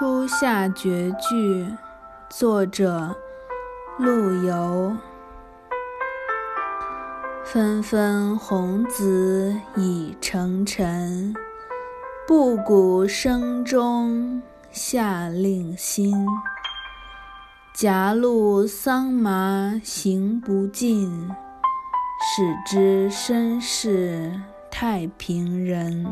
初夏绝句作者陆游。纷纷红紫已成尘布谷声中夏令新夹路桑麻行不尽始知身是太平人。